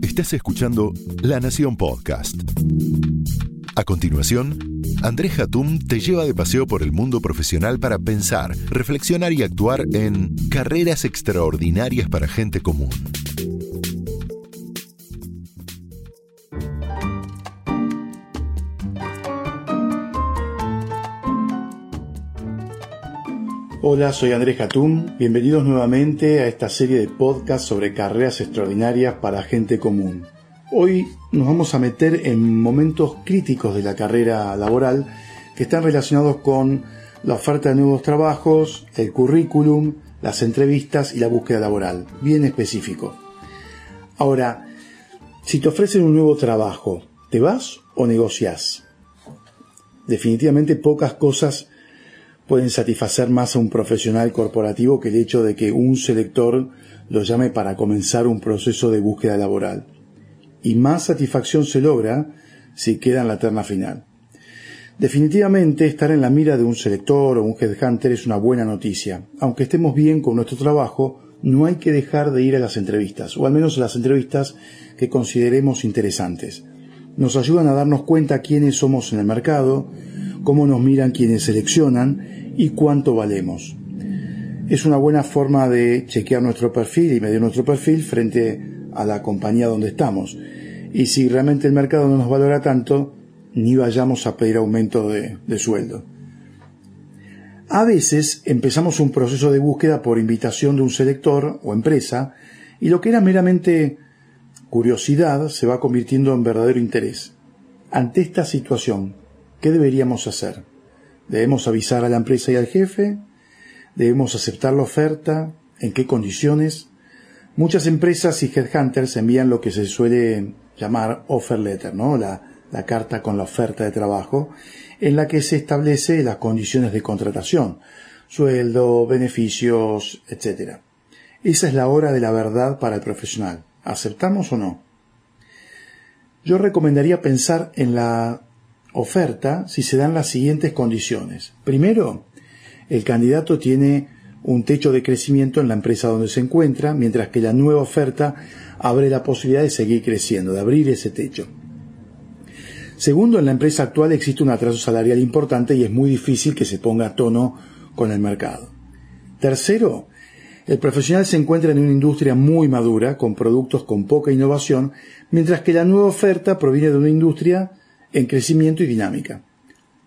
Estás escuchando La Nación Podcast. A continuación, Andrés Hatum te lleva de paseo por el mundo profesional para pensar, reflexionar y actuar en carreras extraordinarias para gente común. Hola, soy Andrés Hatum. Bienvenidos nuevamente a esta serie de podcasts sobre carreras extraordinarias para gente común. Hoy nos vamos a meter en momentos críticos de la carrera laboral que están relacionados con la oferta de nuevos trabajos, el currículum, las entrevistas y la búsqueda laboral, bien específico. Ahora, si te ofrecen un nuevo trabajo, ¿te vas o negocias? Definitivamente pocas cosas pueden satisfacer más a un profesional corporativo que el hecho de que un selector lo llame para comenzar un proceso de búsqueda laboral. Y más satisfacción se logra si queda en la terna final. Definitivamente estar en la mira de un selector o un headhunter es una buena noticia. Aunque estemos bien con nuestro trabajo, no hay que dejar de ir a las entrevistas, o al menos a las entrevistas que consideremos interesantes. Nos ayudan a darnos cuenta quiénes somos en el mercado, cómo nos miran quienes seleccionan y cuánto valemos. Es una buena forma de chequear nuestro perfil y medir nuestro perfil frente a la compañía donde estamos. Y si realmente el mercado no nos valora tanto, ni vayamos a pedir aumento de, de sueldo. A veces empezamos un proceso de búsqueda por invitación de un selector o empresa y lo que era meramente curiosidad se va convirtiendo en verdadero interés. Ante esta situación, ¿qué deberíamos hacer? Debemos avisar a la empresa y al jefe, debemos aceptar la oferta, en qué condiciones. Muchas empresas y headhunters envían lo que se suele llamar offer letter, ¿no? La, carta con la oferta de trabajo, en la que se establece las condiciones de contratación, sueldo, beneficios, etc. Esa es la hora de la verdad para el profesional. ¿Aceptamos o no? Yo recomendaría pensar en la oferta si se dan las siguientes condiciones. Primero, el candidato tiene un techo de crecimiento en la empresa donde se encuentra, mientras que la nueva oferta abre la posibilidad de seguir creciendo, de abrir ese techo. Segundo, en la empresa actual existe un atraso salarial importante y es muy difícil que se ponga a tono con el mercado. Tercero, el profesional se encuentra en una industria muy madura, con productos con poca innovación, mientras que la nueva oferta proviene de una industria en crecimiento y dinámica.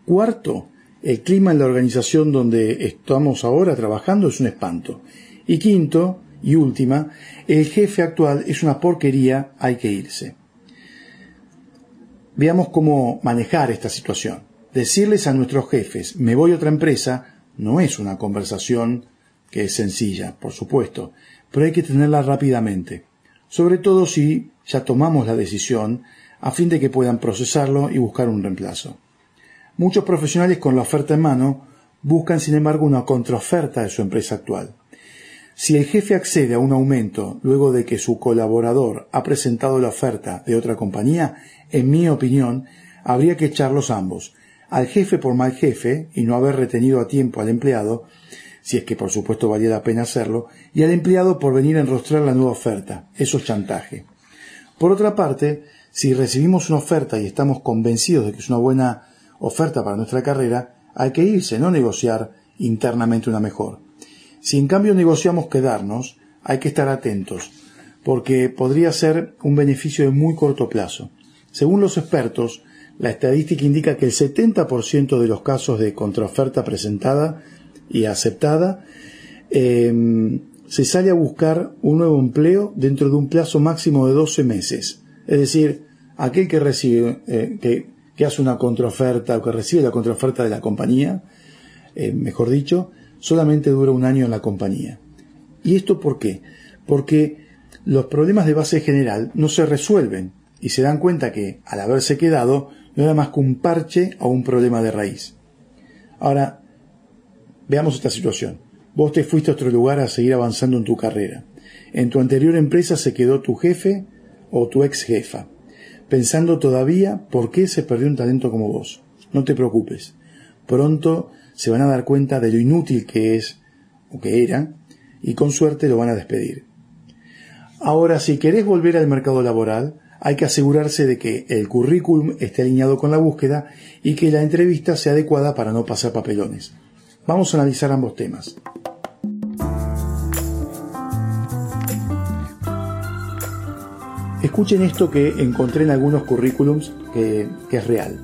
Cuarto, el clima en la organización donde estamos ahora trabajando es un espanto. Y quinto, y última, el jefe actual es una porquería, hay que irse. Veamos cómo manejar esta situación. Decirles a nuestros jefes, me voy a otra empresa, no es una conversación que es sencilla, por supuesto, pero hay que tenerla rápidamente. Sobre todo si ya tomamos la decisión a fin de que puedan procesarlo y buscar un reemplazo. Muchos profesionales con la oferta en mano buscan sin embargo una contraoferta de su empresa actual. Si el jefe accede a un aumento luego de que su colaborador ha presentado la oferta de otra compañía, en mi opinión, habría que echarlos ambos, al jefe por mal jefe y no haber retenido a tiempo al empleado, si es que por supuesto valía la pena hacerlo, y al empleado por venir a enrostrar la nueva oferta. Eso es chantaje. Por otra parte, si recibimos una oferta y estamos convencidos de que es una buena oferta para nuestra carrera, hay que irse, no negociar internamente una mejor. Si en cambio negociamos quedarnos, hay que estar atentos, porque podría ser un beneficio de muy corto plazo. Según los expertos, la estadística indica que el 70% de los casos de contraoferta presentada y aceptada eh, se sale a buscar un nuevo empleo dentro de un plazo máximo de 12 meses. Es decir, aquel que recibe, eh, que, hace una contraoferta o que recibe la contraoferta de la compañía, eh, mejor dicho, solamente dura un año en la compañía. ¿Y esto por qué? Porque los problemas de base general no se resuelven y se dan cuenta que, al haberse quedado, no era más que un parche a un problema de raíz. Ahora, veamos esta situación. Vos te fuiste a otro lugar a seguir avanzando en tu carrera. En tu anterior empresa se quedó tu jefe o tu ex jefa, pensando todavía por qué se perdió un talento como vos. No te preocupes. Pronto se van a dar cuenta de lo inútil que es o que era y con suerte lo van a despedir. Ahora, si querés volver al mercado laboral, hay que asegurarse de que el currículum esté alineado con la búsqueda y que la entrevista sea adecuada para no pasar papelones. Vamos a analizar ambos temas. Escuchen esto que encontré en algunos currículums que, es real.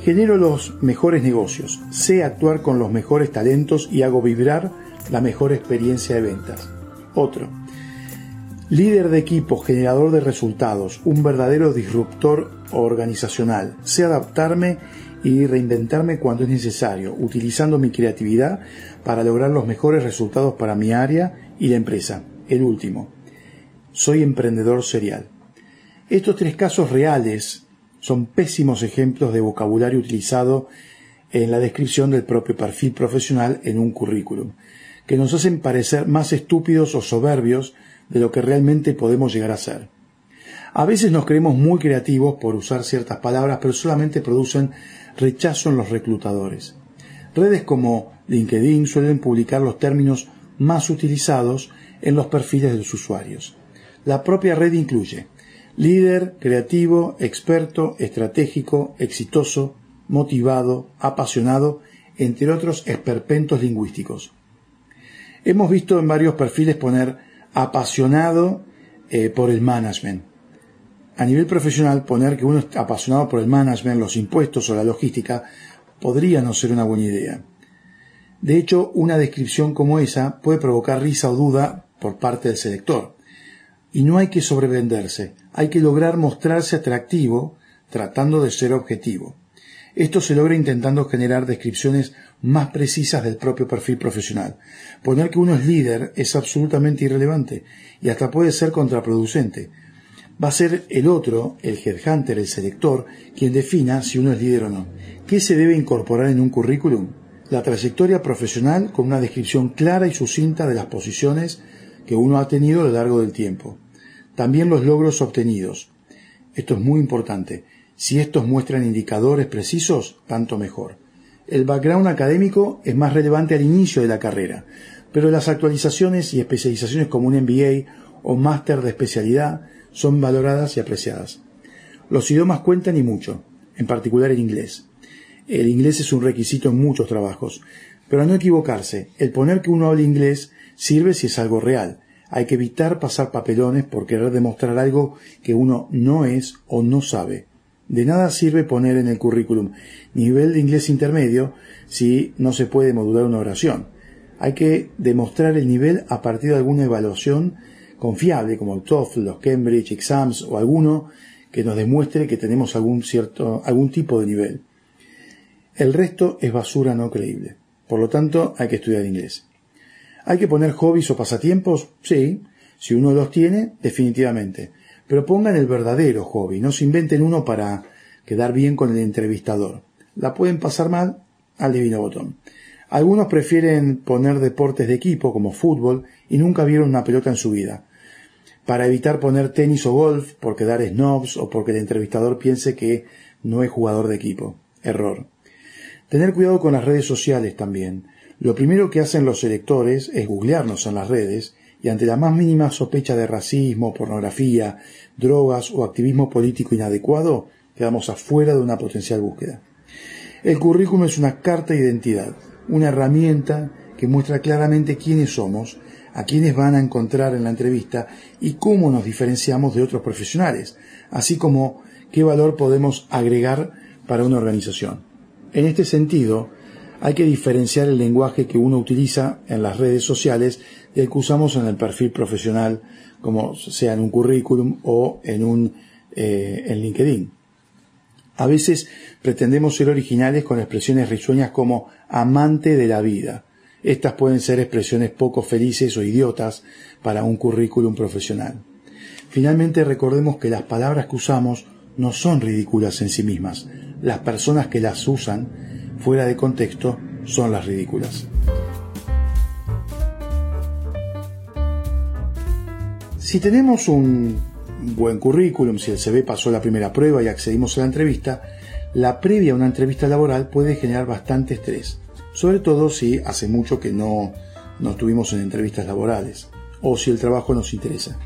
Genero los mejores negocios, sé actuar con los mejores talentos y hago vibrar la mejor experiencia de ventas. Otro. Líder de equipo, generador de resultados, un verdadero disruptor organizacional. Sé adaptarme y reinventarme cuando es necesario, utilizando mi creatividad para lograr los mejores resultados para mi área y la empresa. El último soy emprendedor serial. Estos tres casos reales son pésimos ejemplos de vocabulario utilizado en la descripción del propio perfil profesional en un currículum, que nos hacen parecer más estúpidos o soberbios de lo que realmente podemos llegar a ser. A veces nos creemos muy creativos por usar ciertas palabras, pero solamente producen rechazo en los reclutadores. Redes como LinkedIn suelen publicar los términos más utilizados en los perfiles de los usuarios. La propia red incluye líder, creativo, experto, estratégico, exitoso, motivado, apasionado, entre otros esperpentos lingüísticos. Hemos visto en varios perfiles poner apasionado eh, por el management. A nivel profesional, poner que uno está apasionado por el management, los impuestos o la logística podría no ser una buena idea. De hecho, una descripción como esa puede provocar risa o duda por parte del selector. Y no hay que sobrevenderse, hay que lograr mostrarse atractivo tratando de ser objetivo. Esto se logra intentando generar descripciones más precisas del propio perfil profesional. Poner que uno es líder es absolutamente irrelevante y hasta puede ser contraproducente. Va a ser el otro, el headhunter, el selector, quien defina si uno es líder o no. ¿Qué se debe incorporar en un currículum? La trayectoria profesional con una descripción clara y sucinta de las posiciones que uno ha tenido a lo largo del tiempo. También los logros obtenidos. Esto es muy importante. Si estos muestran indicadores precisos, tanto mejor. El background académico es más relevante al inicio de la carrera, pero las actualizaciones y especializaciones como un MBA o máster de especialidad son valoradas y apreciadas. Los idiomas cuentan y mucho, en particular el inglés. El inglés es un requisito en muchos trabajos, pero no equivocarse, el poner que uno hable inglés sirve si es algo real, hay que evitar pasar papelones por querer demostrar algo que uno no es o no sabe. De nada sirve poner en el currículum nivel de inglés intermedio si no se puede modular una oración. Hay que demostrar el nivel a partir de alguna evaluación confiable como el TOEFL, los Cambridge Exams o alguno que nos demuestre que tenemos algún cierto algún tipo de nivel. El resto es basura no creíble. Por lo tanto, hay que estudiar inglés. ¿Hay que poner hobbies o pasatiempos? Sí, si uno los tiene, definitivamente. Pero pongan el verdadero hobby, no se inventen uno para quedar bien con el entrevistador. La pueden pasar mal al divino botón. Algunos prefieren poner deportes de equipo como fútbol y nunca vieron una pelota en su vida. Para evitar poner tenis o golf por quedar snobs o porque el entrevistador piense que no es jugador de equipo. Error. Tener cuidado con las redes sociales también. Lo primero que hacen los electores es googlearnos en las redes y ante la más mínima sospecha de racismo, pornografía, drogas o activismo político inadecuado, quedamos afuera de una potencial búsqueda. El currículum es una carta de identidad, una herramienta que muestra claramente quiénes somos, a quiénes van a encontrar en la entrevista y cómo nos diferenciamos de otros profesionales, así como qué valor podemos agregar para una organización. En este sentido, hay que diferenciar el lenguaje que uno utiliza en las redes sociales del que usamos en el perfil profesional, como sea en un currículum o en un eh, LinkedIn. A veces pretendemos ser originales con expresiones risueñas como amante de la vida. Estas pueden ser expresiones poco felices o idiotas para un currículum profesional. Finalmente recordemos que las palabras que usamos no son ridículas en sí mismas. Las personas que las usan fuera de contexto son las ridículas. Si tenemos un buen currículum, si el CV pasó la primera prueba y accedimos a la entrevista, la previa a una entrevista laboral puede generar bastante estrés, sobre todo si hace mucho que no, no estuvimos en entrevistas laborales o si el trabajo nos interesa.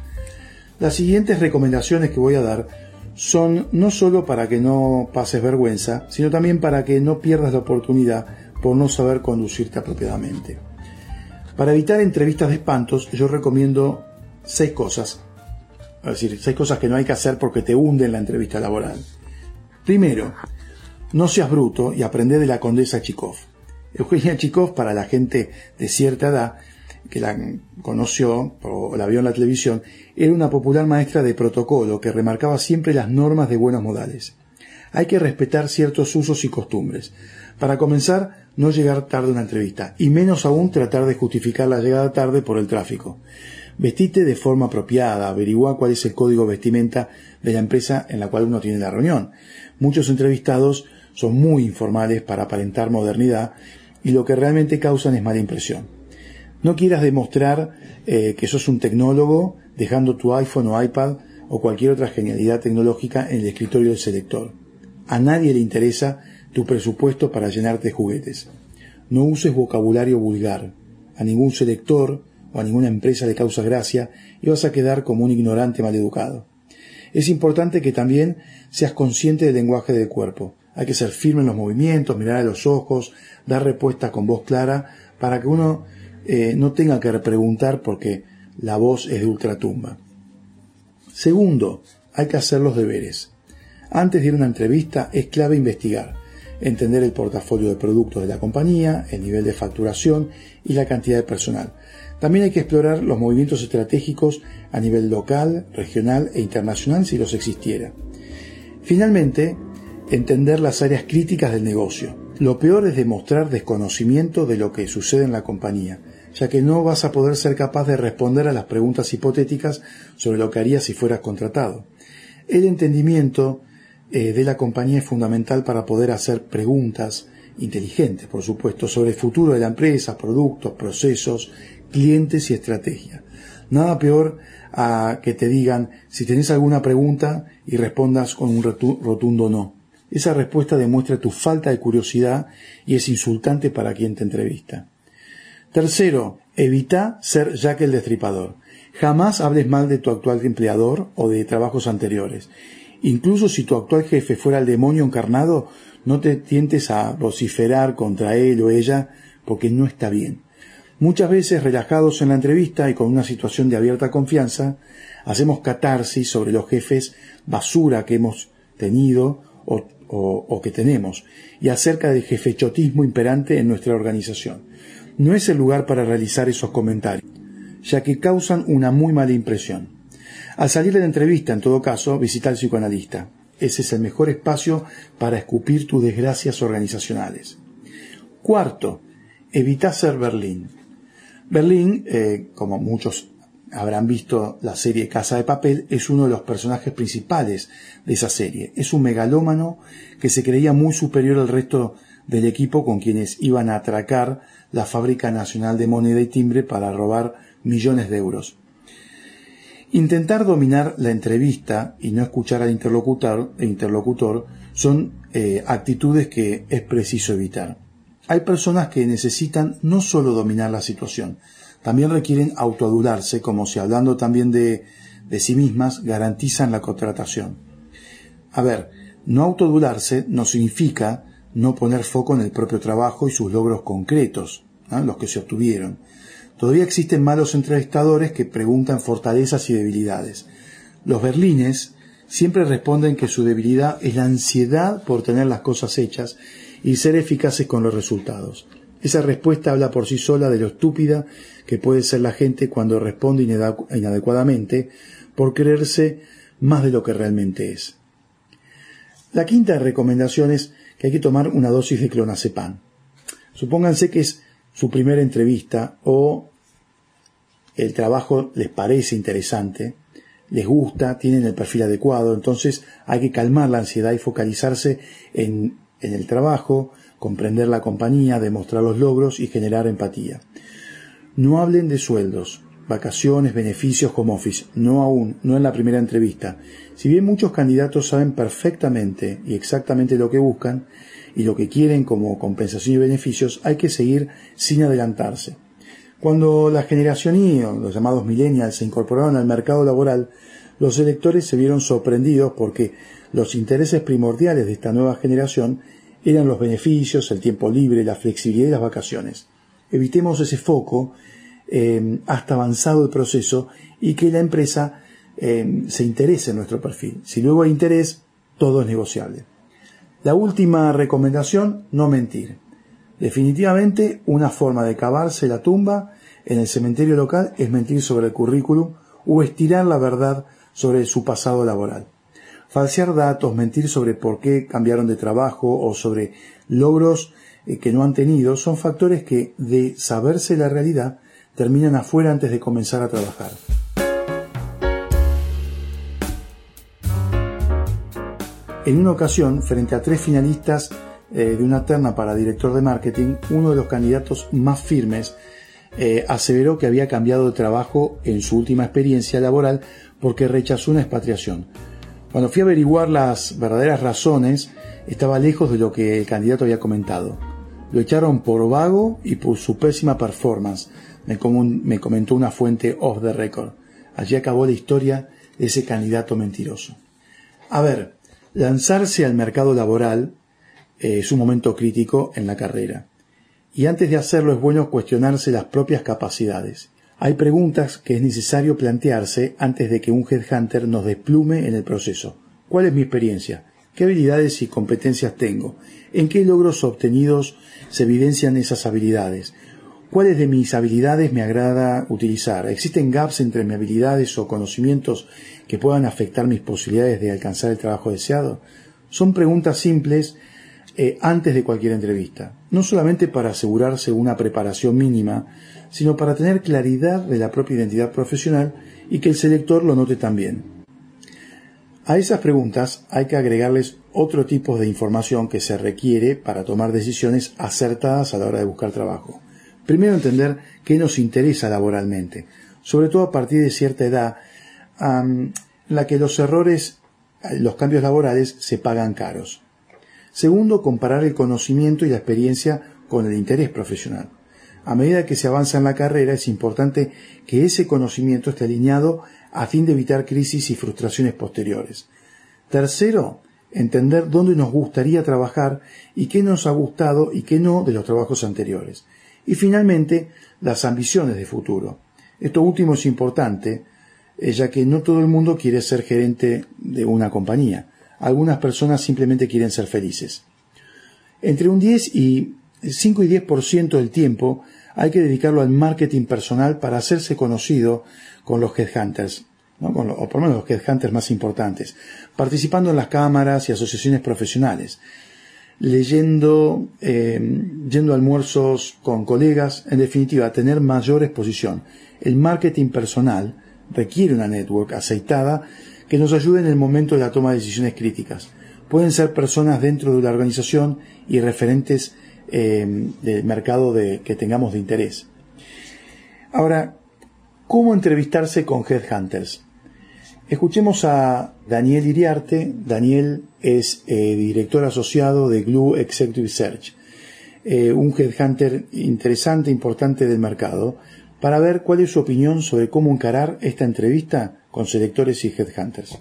Las siguientes recomendaciones que voy a dar son no solo para que no pases vergüenza, sino también para que no pierdas la oportunidad por no saber conducirte apropiadamente. Para evitar entrevistas de espantos, yo recomiendo seis cosas. Es decir, seis cosas que no hay que hacer porque te hunden la entrevista laboral. Primero, no seas bruto y aprende de la condesa Chikov. Eugenia Chikov, para la gente de cierta edad, que la conoció o la vio en la televisión, era una popular maestra de protocolo que remarcaba siempre las normas de buenos modales. Hay que respetar ciertos usos y costumbres. Para comenzar, no llegar tarde a una entrevista, y menos aún tratar de justificar la llegada tarde por el tráfico. Vestite de forma apropiada, averigua cuál es el código vestimenta de la empresa en la cual uno tiene la reunión. Muchos entrevistados son muy informales para aparentar modernidad y lo que realmente causan es mala impresión. No quieras demostrar eh, que sos un tecnólogo dejando tu iPhone o iPad o cualquier otra genialidad tecnológica en el escritorio del selector. A nadie le interesa tu presupuesto para llenarte de juguetes. No uses vocabulario vulgar. A ningún selector o a ninguna empresa le causa gracia y vas a quedar como un ignorante maleducado. Es importante que también seas consciente del lenguaje del cuerpo. Hay que ser firme en los movimientos, mirar a los ojos, dar respuestas con voz clara para que uno eh, no tenga que preguntar porque la voz es de ultratumba. Segundo, hay que hacer los deberes. Antes de ir a una entrevista es clave investigar, entender el portafolio de productos de la compañía, el nivel de facturación y la cantidad de personal. También hay que explorar los movimientos estratégicos a nivel local, regional e internacional si los existiera. Finalmente, entender las áreas críticas del negocio. Lo peor es demostrar desconocimiento de lo que sucede en la compañía ya que no vas a poder ser capaz de responder a las preguntas hipotéticas sobre lo que harías si fueras contratado. El entendimiento eh, de la compañía es fundamental para poder hacer preguntas inteligentes, por supuesto, sobre el futuro de la empresa, productos, procesos, clientes y estrategia. Nada peor a que te digan si tenés alguna pregunta y respondas con un rotundo no. Esa respuesta demuestra tu falta de curiosidad y es insultante para quien te entrevista. Tercero, evita ser Jack el Destripador. Jamás hables mal de tu actual empleador o de trabajos anteriores. Incluso si tu actual jefe fuera el demonio encarnado, no te tientes a vociferar contra él o ella porque no está bien. Muchas veces, relajados en la entrevista y con una situación de abierta confianza, hacemos catarsis sobre los jefes basura que hemos tenido o, o que tenemos y acerca del jefechotismo imperante en nuestra organización no es el lugar para realizar esos comentarios, ya que causan una muy mala impresión. Al salir de la entrevista, en todo caso, visita al psicoanalista. Ese es el mejor espacio para escupir tus desgracias organizacionales. Cuarto, evita ser Berlín. Berlín, eh, como muchos habrán visto la serie Casa de Papel, es uno de los personajes principales de esa serie. Es un megalómano que se creía muy superior al resto del equipo con quienes iban a atracar la Fábrica Nacional de Moneda y Timbre para robar millones de euros. Intentar dominar la entrevista y no escuchar al interlocutor, interlocutor son eh, actitudes que es preciso evitar. Hay personas que necesitan no solo dominar la situación, también requieren autoadularse, como si hablando también de, de sí mismas garantizan la contratación. A ver, no autoadularse no significa no poner foco en el propio trabajo y sus logros concretos, los que se obtuvieron. Todavía existen malos entrevistadores que preguntan fortalezas y debilidades. Los berlines siempre responden que su debilidad es la ansiedad por tener las cosas hechas y ser eficaces con los resultados. Esa respuesta habla por sí sola de lo estúpida que puede ser la gente cuando responde inadecuadamente por creerse más de lo que realmente es. La quinta recomendación es que hay que tomar una dosis de clonazepam. Supónganse que es su primera entrevista o el trabajo les parece interesante, les gusta, tienen el perfil adecuado, entonces hay que calmar la ansiedad y focalizarse en, en el trabajo, comprender la compañía, demostrar los logros y generar empatía. No hablen de sueldos, vacaciones, beneficios, home office, no aún, no en la primera entrevista. Si bien muchos candidatos saben perfectamente y exactamente lo que buscan y lo que quieren como compensación y beneficios, hay que seguir sin adelantarse. Cuando la generación Y, los llamados millennials, se incorporaron al mercado laboral, los electores se vieron sorprendidos porque los intereses primordiales de esta nueva generación eran los beneficios, el tiempo libre, la flexibilidad y las vacaciones. Evitemos ese foco eh, hasta avanzado el proceso y que la empresa eh, se interese en nuestro perfil. Si luego hay interés, todo es negociable. La última recomendación, no mentir. Definitivamente una forma de cavarse la tumba en el cementerio local es mentir sobre el currículum o estirar la verdad sobre su pasado laboral. Falsear datos, mentir sobre por qué cambiaron de trabajo o sobre logros eh, que no han tenido son factores que, de saberse la realidad, terminan afuera antes de comenzar a trabajar. En una ocasión, frente a tres finalistas eh, de una terna para director de marketing, uno de los candidatos más firmes eh, aseveró que había cambiado de trabajo en su última experiencia laboral porque rechazó una expatriación. Cuando fui a averiguar las verdaderas razones, estaba lejos de lo que el candidato había comentado. Lo echaron por vago y por su pésima performance, me, me comentó una fuente off the record. Allí acabó la historia de ese candidato mentiroso. A ver, Lanzarse al mercado laboral eh, es un momento crítico en la carrera. Y antes de hacerlo es bueno cuestionarse las propias capacidades. Hay preguntas que es necesario plantearse antes de que un headhunter nos desplume en el proceso. ¿Cuál es mi experiencia? ¿Qué habilidades y competencias tengo? ¿En qué logros obtenidos se evidencian esas habilidades? ¿Cuáles de mis habilidades me agrada utilizar? ¿Existen gaps entre mis habilidades o conocimientos que puedan afectar mis posibilidades de alcanzar el trabajo deseado? Son preguntas simples eh, antes de cualquier entrevista, no solamente para asegurarse una preparación mínima, sino para tener claridad de la propia identidad profesional y que el selector lo note también. A esas preguntas hay que agregarles otro tipo de información que se requiere para tomar decisiones acertadas a la hora de buscar trabajo. Primero entender qué nos interesa laboralmente, sobre todo a partir de cierta edad, la que los errores, los cambios laborales se pagan caros. Segundo, comparar el conocimiento y la experiencia con el interés profesional. A medida que se avanza en la carrera es importante que ese conocimiento esté alineado a fin de evitar crisis y frustraciones posteriores. Tercero, entender dónde nos gustaría trabajar y qué nos ha gustado y qué no de los trabajos anteriores. Y finalmente, las ambiciones de futuro. Esto último es importante, eh, ya que no todo el mundo quiere ser gerente de una compañía. Algunas personas simplemente quieren ser felices. Entre un 10 y 5 y 10% del tiempo hay que dedicarlo al marketing personal para hacerse conocido con los headhunters, o por lo menos los headhunters más importantes, participando en las cámaras y asociaciones profesionales, leyendo, eh, yendo a almuerzos con colegas, en definitiva, tener mayor exposición. El marketing personal requiere una network aceitada que nos ayude en el momento de la toma de decisiones críticas. Pueden ser personas dentro de la organización y referentes eh, del mercado de, que tengamos de interés. Ahora, ¿cómo entrevistarse con headhunters? Escuchemos a Daniel Iriarte. Daniel es eh, director asociado de Glue Executive Search, eh, un headhunter interesante, importante del mercado, para ver cuál es su opinión sobre cómo encarar esta entrevista con selectores y headhunters.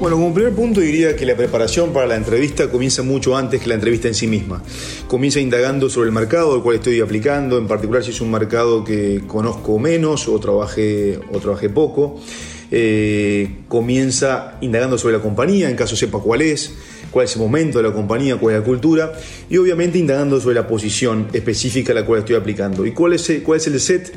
Bueno, como primer punto diría que la preparación para la entrevista comienza mucho antes que la entrevista en sí misma. Comienza indagando sobre el mercado al cual estoy aplicando, en particular si es un mercado que conozco menos o trabajé, o trabajé poco. Eh, comienza indagando sobre la compañía, en caso sepa cuál es, cuál es el momento de la compañía, cuál es la cultura, y obviamente indagando sobre la posición específica a la cual estoy aplicando y cuál es, cuál es el set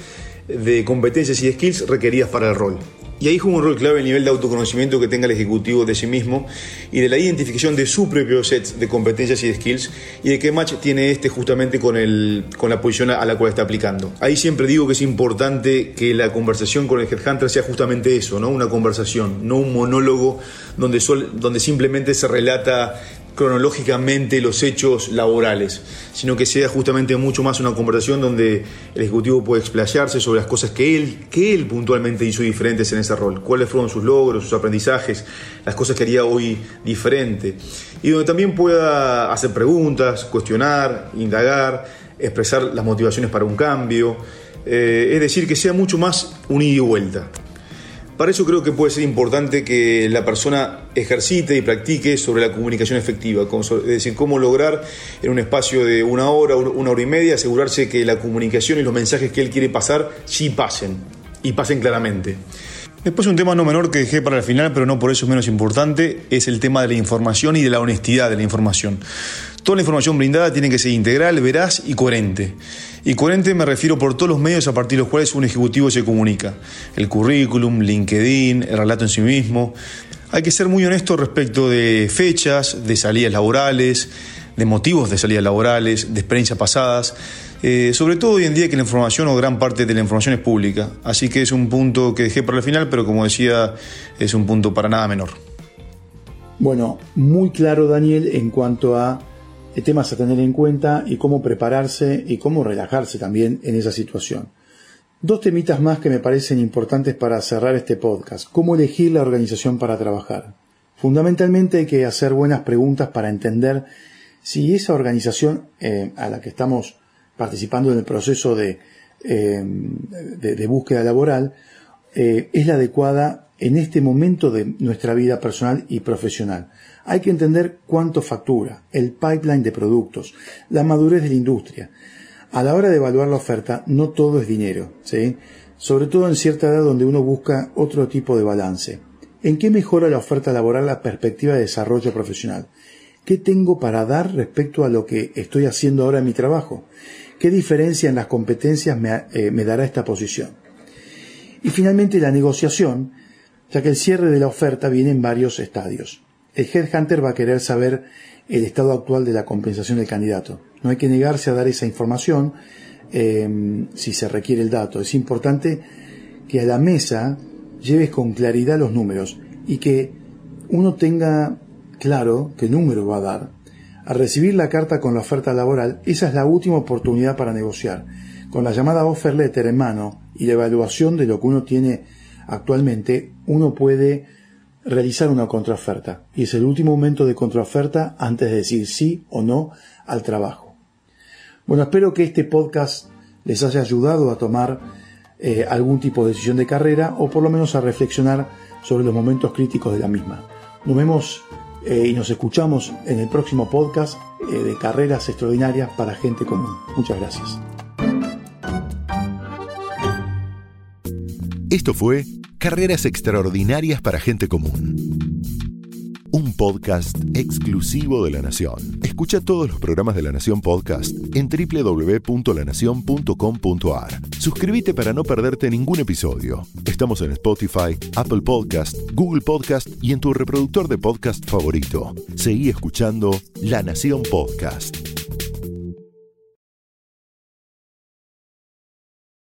de competencias y skills requeridas para el rol. Y ahí juega un rol clave el nivel de autoconocimiento que tenga el ejecutivo de sí mismo y de la identificación de su propio set de competencias y de skills y de qué match tiene este justamente con, el, con la posición a la cual está aplicando. Ahí siempre digo que es importante que la conversación con el headhunter sea justamente eso, ¿no? una conversación, no un monólogo donde, donde simplemente se relata cronológicamente los hechos laborales, sino que sea justamente mucho más una conversación donde el Ejecutivo puede explayarse sobre las cosas que él, que él puntualmente hizo diferentes en ese rol, cuáles fueron sus logros, sus aprendizajes, las cosas que haría hoy diferente, y donde también pueda hacer preguntas, cuestionar, indagar, expresar las motivaciones para un cambio, eh, es decir, que sea mucho más un ida y vuelta. Para eso creo que puede ser importante que la persona ejercite y practique sobre la comunicación efectiva, es decir, cómo lograr en un espacio de una hora, una hora y media, asegurarse que la comunicación y los mensajes que él quiere pasar sí pasen y pasen claramente. Después un tema no menor que dejé para el final, pero no por eso menos importante, es el tema de la información y de la honestidad de la información. Toda la información brindada tiene que ser integral, veraz y coherente. Y coherente me refiero por todos los medios a partir de los cuales un ejecutivo se comunica. El currículum, LinkedIn, el relato en sí mismo. Hay que ser muy honesto respecto de fechas, de salidas laborales, de motivos de salidas laborales, de experiencias pasadas. Eh, sobre todo hoy en día que la información o gran parte de la información es pública. Así que es un punto que dejé para el final, pero como decía, es un punto para nada menor. Bueno, muy claro Daniel en cuanto a temas a tener en cuenta y cómo prepararse y cómo relajarse también en esa situación. Dos temitas más que me parecen importantes para cerrar este podcast. ¿Cómo elegir la organización para trabajar? Fundamentalmente hay que hacer buenas preguntas para entender si esa organización eh, a la que estamos participando en el proceso de, eh, de, búsqueda laboral eh, es la adecuada en este momento de nuestra vida personal y profesional. Hay que entender cuánto factura, el pipeline de productos, la madurez de la industria. A la hora de evaluar la oferta, no todo es dinero, ¿sí? sobre todo en cierta edad donde uno busca otro tipo de balance. ¿En qué mejora la oferta laboral la perspectiva de desarrollo profesional? ¿Qué tengo para dar respecto a lo que estoy haciendo ahora en mi trabajo? ¿Qué diferencia en las competencias eh, me, dará esta posición? Y finalmente la negociación, ya que el cierre de la oferta viene en varios estadios. El headhunter va a querer saber el estado actual de la compensación del candidato. No hay que negarse a dar esa información em, si se requiere el dato. Es importante que a la mesa lleves con claridad los números y que uno tenga claro qué número va a dar. Al recibir la carta con la oferta laboral, esa es la última oportunidad para negociar. Con la llamada offer letter en mano y la evaluación de lo que uno tiene actualmente, uno puede realizar una contraoferta. Y es el último momento de contraoferta antes de decir sí o no al trabajo. Bueno, espero que este podcast les haya ayudado a tomar eh, algún tipo de decisión de carrera o por lo menos a reflexionar sobre los momentos críticos de la misma. Nos vemos eh, y nos escuchamos en el próximo podcast eh, de Carreras Extraordinarias para Gente Común. Muchas gracias. Esto fue Carreras Extraordinarias para Gente Común un podcast exclusivo de La Nación. Escucha todos los programas de La Nación Podcast en www.lanacion.com.ar. Suscríbete para no perderte ningún episodio. Estamos en Spotify, Apple Podcast, Google Podcast y en tu reproductor de podcast favorito. Seguí escuchando La Nación Podcast.